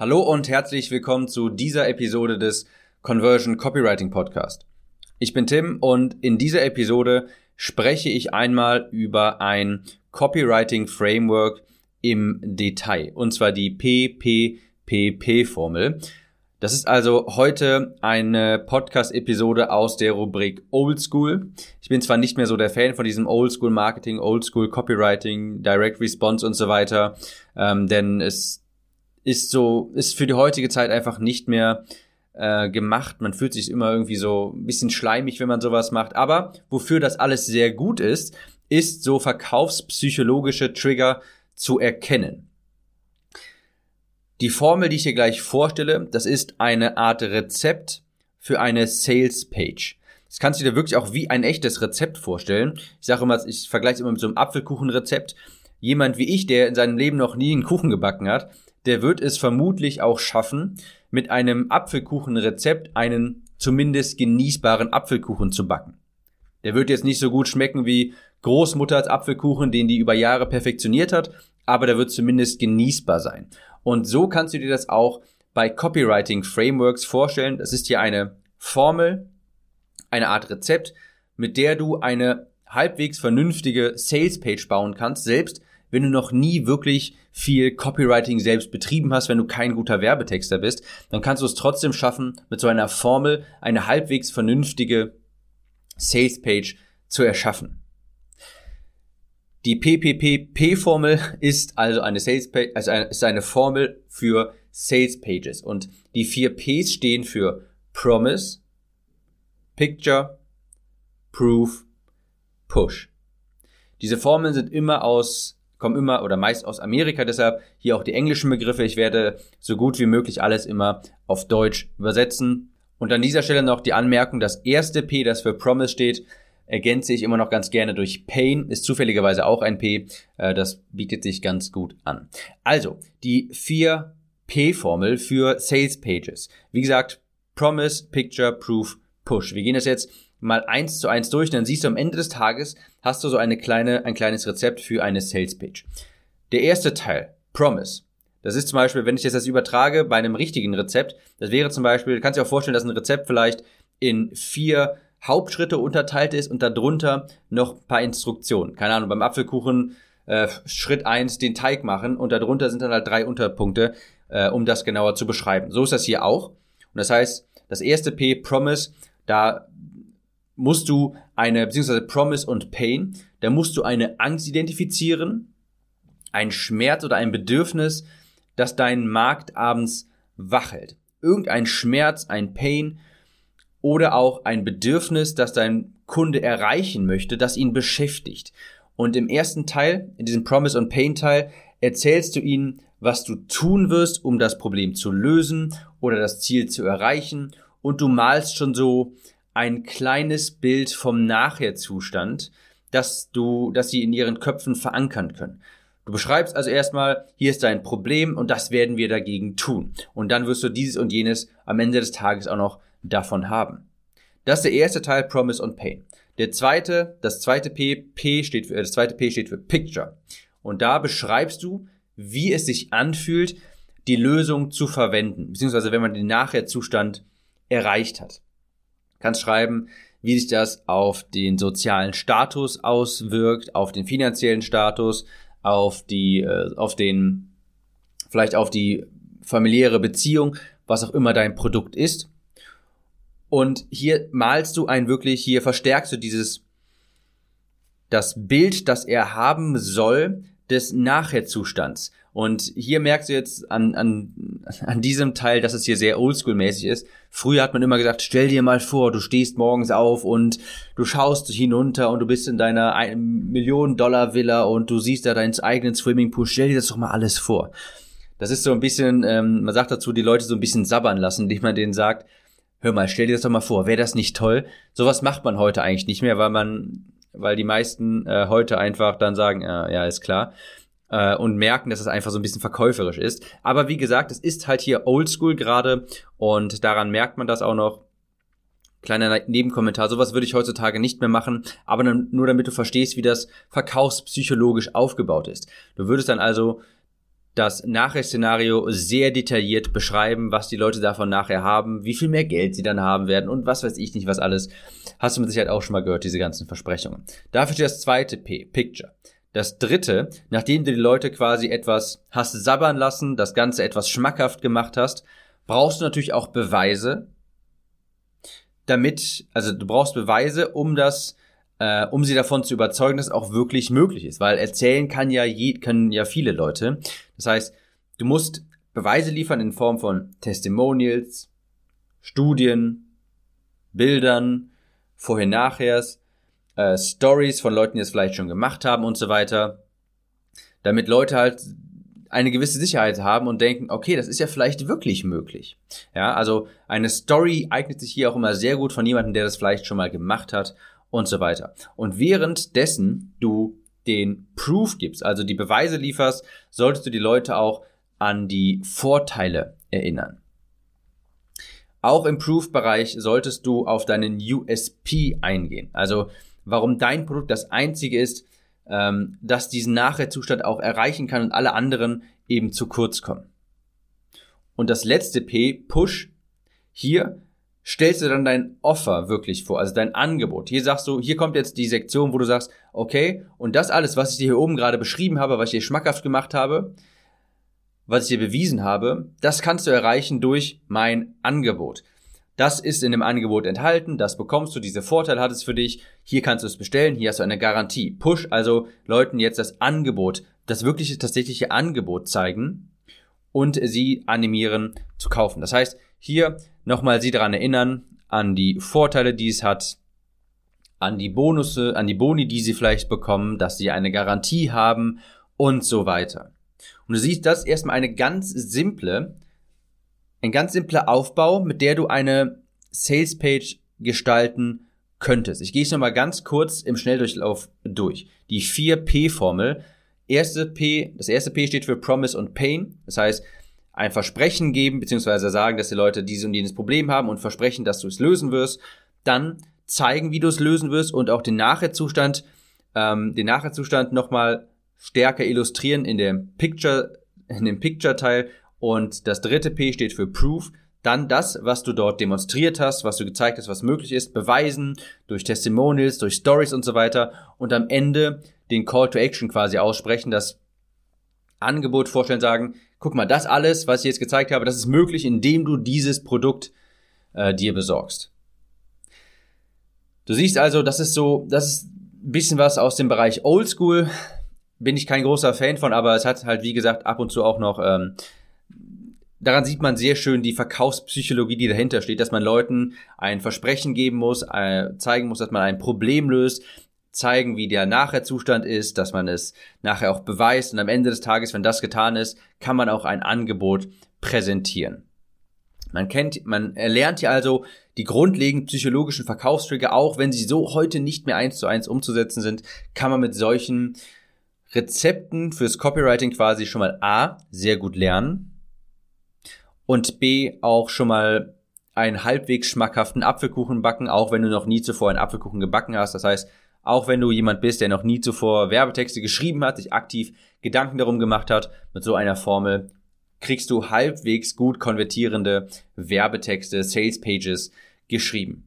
Hallo und herzlich willkommen zu dieser Episode des Conversion Copywriting Podcast. Ich bin Tim und in dieser Episode spreche ich einmal über ein Copywriting Framework im Detail und zwar die PPPP Formel. Das ist also heute eine Podcast-Episode aus der Rubrik Old School. Ich bin zwar nicht mehr so der Fan von diesem Old School Marketing, Old School Copywriting, Direct Response und so weiter, ähm, denn es ist so, ist für die heutige Zeit einfach nicht mehr äh, gemacht. Man fühlt sich immer irgendwie so ein bisschen schleimig, wenn man sowas macht. Aber wofür das alles sehr gut ist, ist so verkaufspsychologische Trigger zu erkennen. Die Formel, die ich hier gleich vorstelle, das ist eine Art Rezept für eine Sales Page. Das kannst du dir wirklich auch wie ein echtes Rezept vorstellen. Ich sage immer, ich vergleiche es immer mit so einem Apfelkuchenrezept. Jemand wie ich, der in seinem Leben noch nie einen Kuchen gebacken hat, der wird es vermutlich auch schaffen, mit einem Apfelkuchenrezept einen zumindest genießbaren Apfelkuchen zu backen. Der wird jetzt nicht so gut schmecken wie Großmutters Apfelkuchen, den die über Jahre perfektioniert hat, aber der wird zumindest genießbar sein. Und so kannst du dir das auch bei Copywriting Frameworks vorstellen. Das ist hier eine Formel, eine Art Rezept, mit der du eine halbwegs vernünftige Sales Page bauen kannst, selbst wenn du noch nie wirklich viel Copywriting selbst betrieben hast, wenn du kein guter Werbetexter bist, dann kannst du es trotzdem schaffen, mit so einer Formel eine halbwegs vernünftige Sales Page zu erschaffen. Die PPPP-Formel ist also eine Sales Page, also eine, ist eine Formel für Sales Pages und die vier Ps stehen für Promise, Picture, Proof, Push. Diese Formeln sind immer aus kommen immer oder meist aus Amerika, deshalb hier auch die englischen Begriffe. Ich werde so gut wie möglich alles immer auf Deutsch übersetzen. Und an dieser Stelle noch die Anmerkung, das erste P, das für Promise steht, ergänze ich immer noch ganz gerne durch Pain, ist zufälligerweise auch ein P, äh, das bietet sich ganz gut an. Also, die 4 P-Formel für Sales Pages. Wie gesagt, Promise, Picture, Proof, Push. Wir gehen das jetzt mal eins zu eins durch, dann siehst du am Ende des Tages, hast du so eine kleine, ein kleines Rezept für eine Sales Page. Der erste Teil, Promise. Das ist zum Beispiel, wenn ich jetzt das übertrage bei einem richtigen Rezept, das wäre zum Beispiel, du kannst dir auch vorstellen, dass ein Rezept vielleicht in vier Hauptschritte unterteilt ist und darunter noch ein paar Instruktionen. Keine Ahnung, beim Apfelkuchen äh, Schritt eins den Teig machen und darunter sind dann halt drei Unterpunkte, äh, um das genauer zu beschreiben. So ist das hier auch. Und das heißt, das erste P, Promise, da musst du eine, beziehungsweise Promise und Pain, da musst du eine Angst identifizieren, ein Schmerz oder ein Bedürfnis, das deinen Markt abends wachelt. Irgendein Schmerz, ein Pain oder auch ein Bedürfnis, das dein Kunde erreichen möchte, das ihn beschäftigt. Und im ersten Teil, in diesem Promise und Pain Teil, erzählst du ihnen, was du tun wirst, um das Problem zu lösen oder das Ziel zu erreichen. Und du malst schon so ein kleines Bild vom Nachherzustand, dass du, dass sie in ihren Köpfen verankern können. Du beschreibst also erstmal, hier ist dein Problem und das werden wir dagegen tun. Und dann wirst du dieses und jenes am Ende des Tages auch noch davon haben. Das ist der erste Teil Promise und Pain. Der zweite, das zweite P, P steht für, das zweite P steht für Picture. Und da beschreibst du, wie es sich anfühlt, die Lösung zu verwenden, beziehungsweise wenn man den Nachherzustand erreicht hat kannst schreiben, wie sich das auf den sozialen Status auswirkt, auf den finanziellen Status, auf die, äh, auf den, vielleicht auf die familiäre Beziehung, was auch immer dein Produkt ist. Und hier malst du ein wirklich, hier verstärkst du dieses, das Bild, das er haben soll, des Nachherzustands. Und hier merkst du jetzt an, an, an diesem Teil, dass es hier sehr oldschool-mäßig ist. Früher hat man immer gesagt, stell dir mal vor, du stehst morgens auf und du schaust hinunter und du bist in deiner Millionen-Dollar-Villa und du siehst da deinen eigenen Swimmingpool. Stell dir das doch mal alles vor. Das ist so ein bisschen, ähm, man sagt dazu, die Leute so ein bisschen sabbern lassen, indem man denen sagt, hör mal, stell dir das doch mal vor, wäre das nicht toll? Sowas macht man heute eigentlich nicht mehr, weil man, weil die meisten äh, heute einfach dann sagen, äh, ja, ist klar äh, und merken, dass es einfach so ein bisschen verkäuferisch ist. Aber wie gesagt, es ist halt hier oldschool gerade und daran merkt man das auch noch. Kleiner Nebenkommentar, sowas würde ich heutzutage nicht mehr machen, aber nur damit du verstehst, wie das verkaufspsychologisch aufgebaut ist. Du würdest dann also das Nachrichtsszenario sehr detailliert beschreiben, was die Leute davon nachher haben, wie viel mehr Geld sie dann haben werden und was weiß ich nicht, was alles. Hast du mit Sicherheit auch schon mal gehört, diese ganzen Versprechungen. Dafür steht das zweite P, Picture. Das dritte, nachdem du die Leute quasi etwas hast sabbern lassen, das Ganze etwas schmackhaft gemacht hast, brauchst du natürlich auch Beweise, damit, also du brauchst Beweise, um das äh, um sie davon zu überzeugen, dass es auch wirklich möglich ist. Weil erzählen kann ja je, können ja viele Leute. Das heißt, du musst Beweise liefern in Form von Testimonials, Studien, Bildern, vorher-nachhers, äh, Stories von Leuten, die es vielleicht schon gemacht haben und so weiter, damit Leute halt eine gewisse Sicherheit haben und denken, okay, das ist ja vielleicht wirklich möglich. Ja, also eine Story eignet sich hier auch immer sehr gut von jemandem, der das vielleicht schon mal gemacht hat und so weiter. Und währenddessen du den Proof gibst, also die Beweise lieferst, solltest du die Leute auch an die Vorteile erinnern. Auch im Proof-Bereich solltest du auf deinen USP eingehen. Also warum dein Produkt das einzige ist, ähm, das diesen Nachherzustand auch erreichen kann und alle anderen eben zu kurz kommen. Und das letzte P, Push, hier stellst du dann dein Offer wirklich vor, also dein Angebot. Hier sagst du, hier kommt jetzt die Sektion, wo du sagst, okay, und das alles, was ich dir hier oben gerade beschrieben habe, was ich dir schmackhaft gemacht habe, was ich dir bewiesen habe, das kannst du erreichen durch mein Angebot. Das ist in dem Angebot enthalten, das bekommst du, diese Vorteile hat es für dich, hier kannst du es bestellen, hier hast du eine Garantie. Push also Leuten jetzt das Angebot, das wirkliche, tatsächliche Angebot zeigen und sie animieren zu kaufen. Das heißt, hier nochmal Sie daran erinnern, an die Vorteile, die es hat, an die Bonusse, an die Boni, die Sie vielleicht bekommen, dass Sie eine Garantie haben und so weiter. Und du siehst, das ist erstmal eine ganz simple, ein ganz simpler Aufbau, mit der du eine Salespage gestalten könntest. Ich gehe es nochmal ganz kurz im Schnelldurchlauf durch. Die 4P-Formel. Erste P, das erste P steht für Promise und Pain. Das heißt, ein Versprechen geben, beziehungsweise sagen, dass die Leute dieses und jenes Problem haben und versprechen, dass du es lösen wirst, dann zeigen, wie du es lösen wirst und auch den Nachherzustand, ähm, den Nachherzustand nochmal stärker illustrieren in dem Picture, in dem Picture-Teil. Und das dritte P steht für Proof. Dann das, was du dort demonstriert hast, was du gezeigt hast, was möglich ist, beweisen durch Testimonials, durch Stories und so weiter. Und am Ende den Call to Action quasi aussprechen, das Angebot vorstellen, sagen, guck mal, das alles, was ich jetzt gezeigt habe, das ist möglich, indem du dieses Produkt äh, dir besorgst. Du siehst also, das ist so, das ist ein bisschen was aus dem Bereich Oldschool. Bin ich kein großer Fan von, aber es hat halt, wie gesagt, ab und zu auch noch, ähm, daran sieht man sehr schön die Verkaufspsychologie, die dahinter steht, dass man Leuten ein Versprechen geben muss, äh, zeigen muss, dass man ein Problem löst, zeigen, wie der Nachherzustand ist, dass man es nachher auch beweist und am Ende des Tages, wenn das getan ist, kann man auch ein Angebot präsentieren. Man kennt, man erlernt hier also die grundlegenden psychologischen Verkaufstrigger, auch wenn sie so heute nicht mehr eins zu eins umzusetzen sind, kann man mit solchen Rezepten fürs Copywriting quasi schon mal A, sehr gut lernen und B, auch schon mal einen halbwegs schmackhaften Apfelkuchen backen, auch wenn du noch nie zuvor einen Apfelkuchen gebacken hast. Das heißt, auch wenn du jemand bist, der noch nie zuvor Werbetexte geschrieben hat, sich aktiv Gedanken darum gemacht hat, mit so einer Formel kriegst du halbwegs gut konvertierende Werbetexte, Sales Pages geschrieben.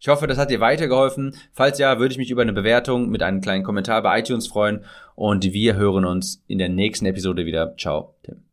Ich hoffe, das hat dir weitergeholfen. Falls ja, würde ich mich über eine Bewertung mit einem kleinen Kommentar bei iTunes freuen und wir hören uns in der nächsten Episode wieder. Ciao, Tim.